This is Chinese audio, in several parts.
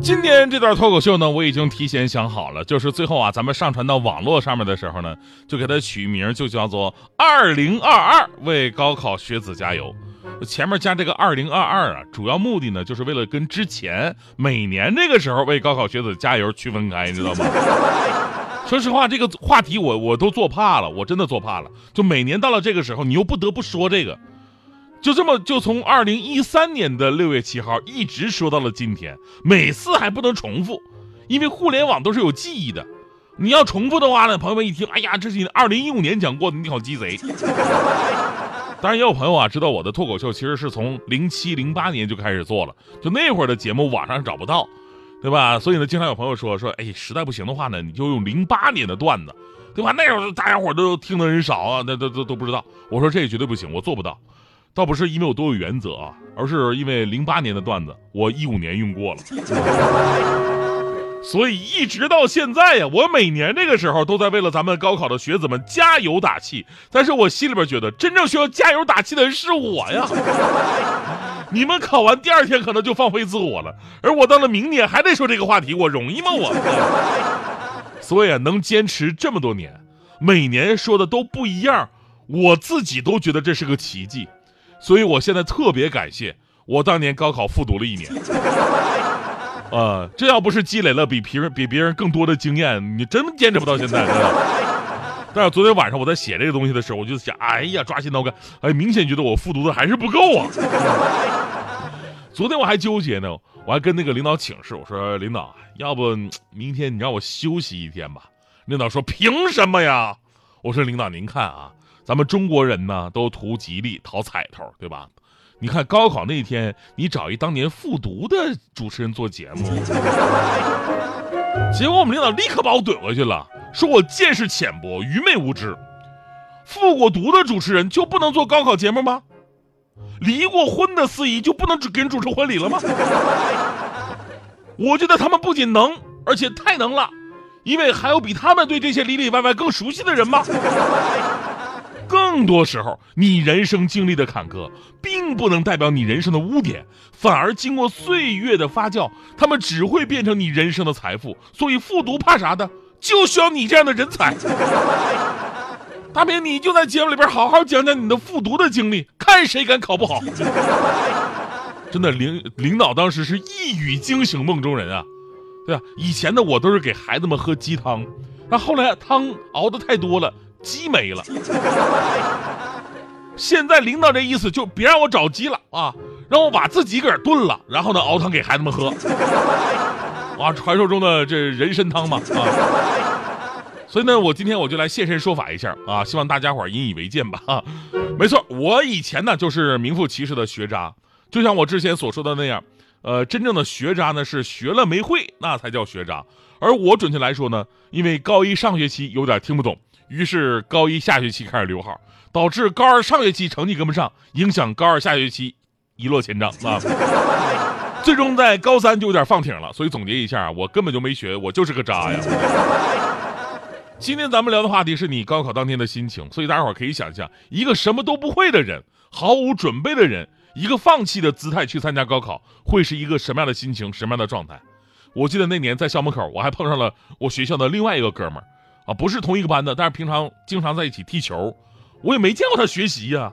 今天这段脱口秀呢，我已经提前想好了，就是最后啊，咱们上传到网络上面的时候呢，就给它取名，就叫做“二零二二为高考学子加油”。前面加这个“二零二二”啊，主要目的呢，就是为了跟之前每年这个时候为高考学子加油区分开，你知道吗？说实话，这个话题我我都做怕了，我真的做怕了。就每年到了这个时候，你又不得不说这个。就这么就从二零一三年的六月七号一直说到了今天，每次还不能重复，因为互联网都是有记忆的。你要重复的话呢，朋友们一听，哎呀，这是二零一五年讲过的，你好鸡贼。当然也有朋友啊知道我的脱口秀其实是从零七零八年就开始做了，就那会儿的节目网上找不到，对吧？所以呢，经常有朋友说说，哎，实在不行的话呢，你就用零八年的段子，对吧？那时候大家伙都听的人少啊，那都都都不知道。我说这绝对不行，我做不到。倒不是因为我多有原则啊，而是因为零八年的段子我一五年用过了，所以一直到现在呀，我每年这个时候都在为了咱们高考的学子们加油打气。但是我心里边觉得，真正需要加油打气的人是我呀。你们考完第二天可能就放飞自我了，而我到了明年还得说这个话题，我容易吗？我。所以啊，能坚持这么多年，每年说的都不一样，我自己都觉得这是个奇迹。所以，我现在特别感谢我当年高考复读了一年，呃，这要不是积累了比别人比别人更多的经验，你真坚持不到现在。但是昨天晚上我在写这个东西的时候，我就想，哎呀，抓心挠肝，哎，明显觉得我复读的还是不够啊。昨天我还纠结呢，我还跟那个领导请示，我说领导，要不明天你让我休息一天吧？领导说凭什么呀？我说领导您看啊。咱们中国人呢，都图吉利、讨彩头，对吧？你看高考那天，你找一当年复读的主持人做节目，结果我们领导立刻把我怼回去了，说我见识浅薄、愚昧无知。复过读的主持人就不能做高考节目吗？离过婚的司仪就不能给人主持婚礼了吗？我觉得他们不仅能，而且太能了，因为还有比他们对这些里里外外更熟悉的人吗？更多时候，你人生经历的坎坷，并不能代表你人生的污点，反而经过岁月的发酵，他们只会变成你人生的财富。所以复读怕啥的，就需要你这样的人才。大明，你就在节目里边好好讲讲你的复读的经历，看谁敢考不好。真的，领领导当时是一语惊醒梦中人啊，对吧？以前的我都是给孩子们喝鸡汤，那后来汤熬的太多了。鸡没了，现在领导这意思就别让我找鸡了啊，让我把自己个炖了，然后呢熬汤给孩子们喝，啊，传说中的这人参汤嘛啊，所以呢，我今天我就来现身说法一下啊，希望大家伙引以为戒吧啊，没错，我以前呢就是名副其实的学渣，就像我之前所说的那样，呃，真正的学渣呢是学了没会，那才叫学渣，而我准确来说呢，因为高一上学期有点听不懂。于是高一下学期开始留号，导致高二上学期成绩跟不上，影响高二下学期一落千丈啊！最终在高三就有点放挺了。所以总结一下，我根本就没学，我就是个渣呀！今天咱们聊的话题是你高考当天的心情，所以大家伙可以想象，一个什么都不会的人，毫无准备的人，一个放弃的姿态去参加高考，会是一个什么样的心情，什么样的状态？我记得那年在校门口，我还碰上了我学校的另外一个哥们儿。啊，不是同一个班的，但是平常经常在一起踢球，我也没见过他学习呀。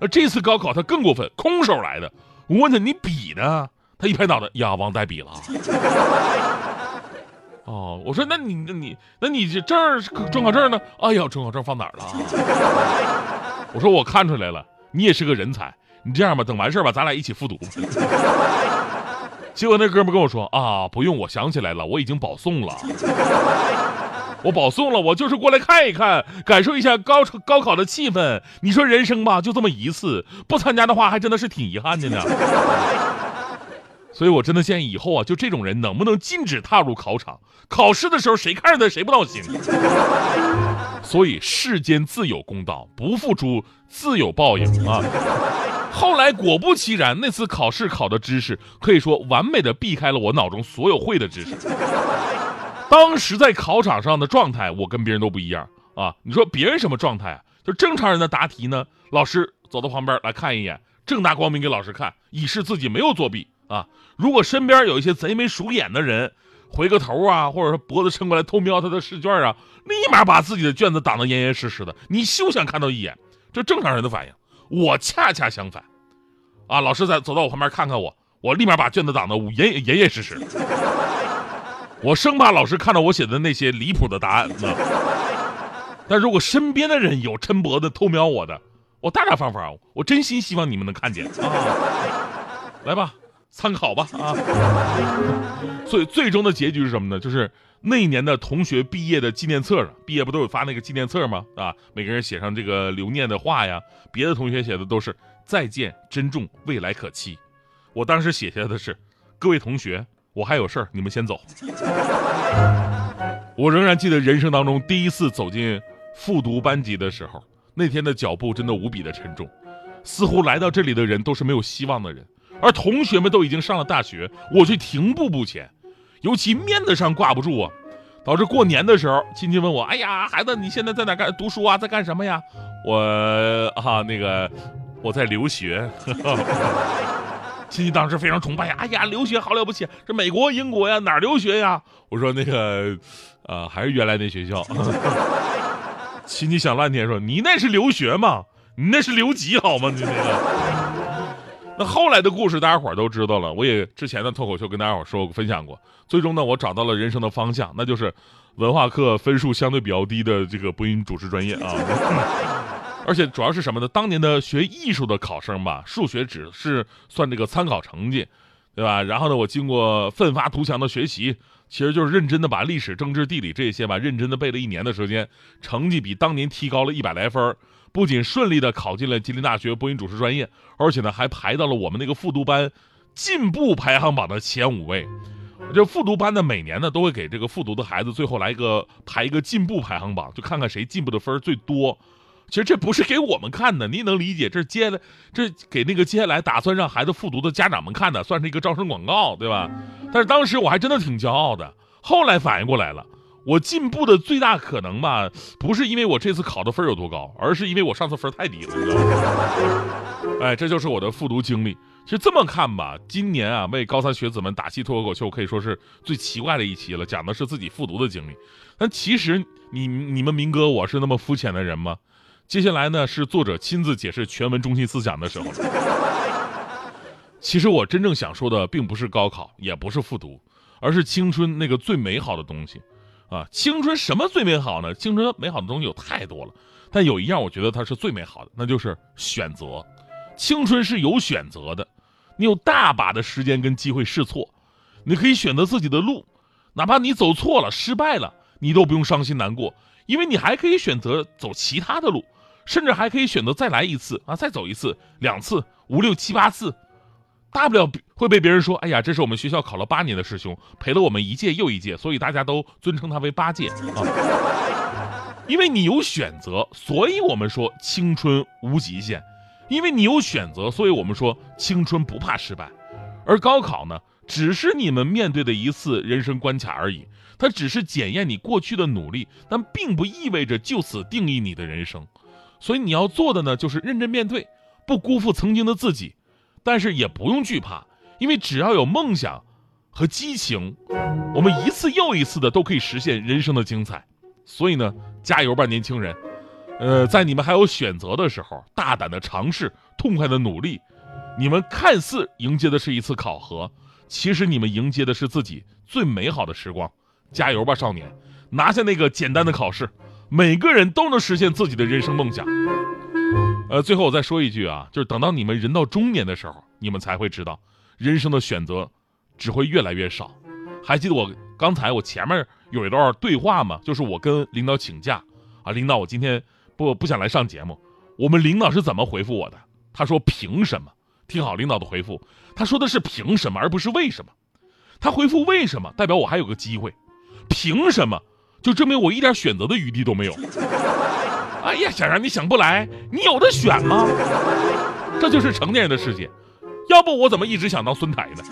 那这次高考他更过分，空手来的。我问他你笔呢？他一拍脑袋，呀，忘带笔了。哦，我说那你那你那你这证准考证呢？哎呀，准考证放哪儿了？我说我看出来了，你也是个人才。你这样吧，等完事儿吧，咱俩一起复读。结果那哥们跟我说啊，不用，我想起来了，我已经保送了。我保送了，我就是过来看一看，感受一下高高考的气氛。你说人生吧，就这么一次，不参加的话，还真的是挺遗憾的呢。所以，我真的建议以后啊，就这种人能不能禁止踏入考场？考试的时候谁看着他谁不闹心？所以世间自有公道，不付出自有报应啊。后来果不其然，那次考试考的知识可以说完美的避开了我脑中所有会的知识。当时在考场上的状态，我跟别人都不一样啊。你说别人什么状态啊？就正常人的答题呢，老师走到旁边来看一眼，正大光明给老师看，以示自己没有作弊啊。如果身边有一些贼眉鼠眼的人，回个头啊，或者说脖子伸过来偷瞄他的试卷啊，立马把自己的卷子挡得严严实实的，你休想看到一眼。这正常人的反应。我恰恰相反，啊，老师在走到我旁边看看我，我立马把卷子挡得严严严实实。我生怕老师看到我写的那些离谱的答案。但如果身边的人有抻脖子偷瞄我的，我大大方方，我真心希望你们能看见啊！来吧，参考吧啊！所以最终的结局是什么呢？就是那一年的同学毕业的纪念册上，毕业不都有发那个纪念册吗？啊，每个人写上这个留念的话呀。别的同学写的都是再见，珍重，未来可期。我当时写下的是，各位同学，我还有事儿，你们先走。我仍然记得人生当中第一次走进。复读班级的时候，那天的脚步真的无比的沉重，似乎来到这里的人都是没有希望的人，而同学们都已经上了大学，我却停步不前，尤其面子上挂不住啊，导致过年的时候，亲戚问我：“哎呀，孩子，你现在在哪干读书啊？在干什么呀？”我啊，那个我在留学。亲戚当时非常崇拜呀，哎呀，留学好了不起，这美国、英国呀，哪儿留学呀？我说那个，呃，还是原来那学校。亲戚想半天说：“你那是留学吗？你那是留级好吗？你那个。”那后来的故事大家伙都知道了。我也之前的脱口秀跟大家伙说过分享过。最终呢，我找到了人生的方向，那就是文化课分数相对比较低的这个播音主持专业啊。而且主要是什么呢？当年的学艺术的考生吧，数学只是算这个参考成绩，对吧？然后呢，我经过奋发图强的学习。其实就是认真的把历史、政治、地理这些吧，认真的背了一年的时间，成绩比当年提高了一百来分不仅顺利的考进了吉林大学播音主持专业，而且呢还排到了我们那个复读班进步排行榜的前五位。这复读班呢，每年呢都会给这个复读的孩子最后来一个排一个进步排行榜，就看看谁进步的分最多。其实这不是给我们看的，你能理解？这是接下来，这给那个接下来打算让孩子复读的家长们看的，算是一个招生广告，对吧？但是当时我还真的挺骄傲的。后来反应过来了，我进步的最大可能吧，不是因为我这次考的分有多高，而是因为我上次分太低了。你知道吗哎，这就是我的复读经历。其实这么看吧，今年啊，为高三学子们打气脱口秀可以说是最奇怪的一期了，讲的是自己复读的经历。但其实你你们明哥我是那么肤浅的人吗？接下来呢，是作者亲自解释全文中心思想的时候。其实我真正想说的，并不是高考，也不是复读，而是青春那个最美好的东西。啊，青春什么最美好呢？青春美好的东西有太多了，但有一样我觉得它是最美好的，那就是选择。青春是有选择的，你有大把的时间跟机会试错，你可以选择自己的路，哪怕你走错了、失败了，你都不用伤心难过。因为你还可以选择走其他的路，甚至还可以选择再来一次啊，再走一次、两次、五六七八次，大不了会被别人说：“哎呀，这是我们学校考了八年的师兄，陪了我们一届又一届，所以大家都尊称他为八戒啊。”因为你有选择，所以我们说青春无极限；因为你有选择，所以我们说青春不怕失败。而高考呢，只是你们面对的一次人生关卡而已。它只是检验你过去的努力，但并不意味着就此定义你的人生。所以你要做的呢，就是认真面对，不辜负曾经的自己。但是也不用惧怕，因为只要有梦想和激情，我们一次又一次的都可以实现人生的精彩。所以呢，加油吧，年轻人！呃，在你们还有选择的时候，大胆的尝试，痛快的努力。你们看似迎接的是一次考核，其实你们迎接的是自己最美好的时光。加油吧，少年！拿下那个简单的考试，每个人都能实现自己的人生梦想。呃，最后我再说一句啊，就是等到你们人到中年的时候，你们才会知道，人生的选择只会越来越少。还记得我刚才我前面有一段对话吗？就是我跟领导请假啊，领导我今天不不想来上节目。我们领导是怎么回复我的？他说凭什么？听好领导的回复，他说的是凭什么，而不是为什么。他回复为什么，代表我还有个机会。凭什么？就证明我一点选择的余地都没有。呀，想让你想不来，你有的选吗？这就是成年人的世界，要不我怎么一直想当孙台呢？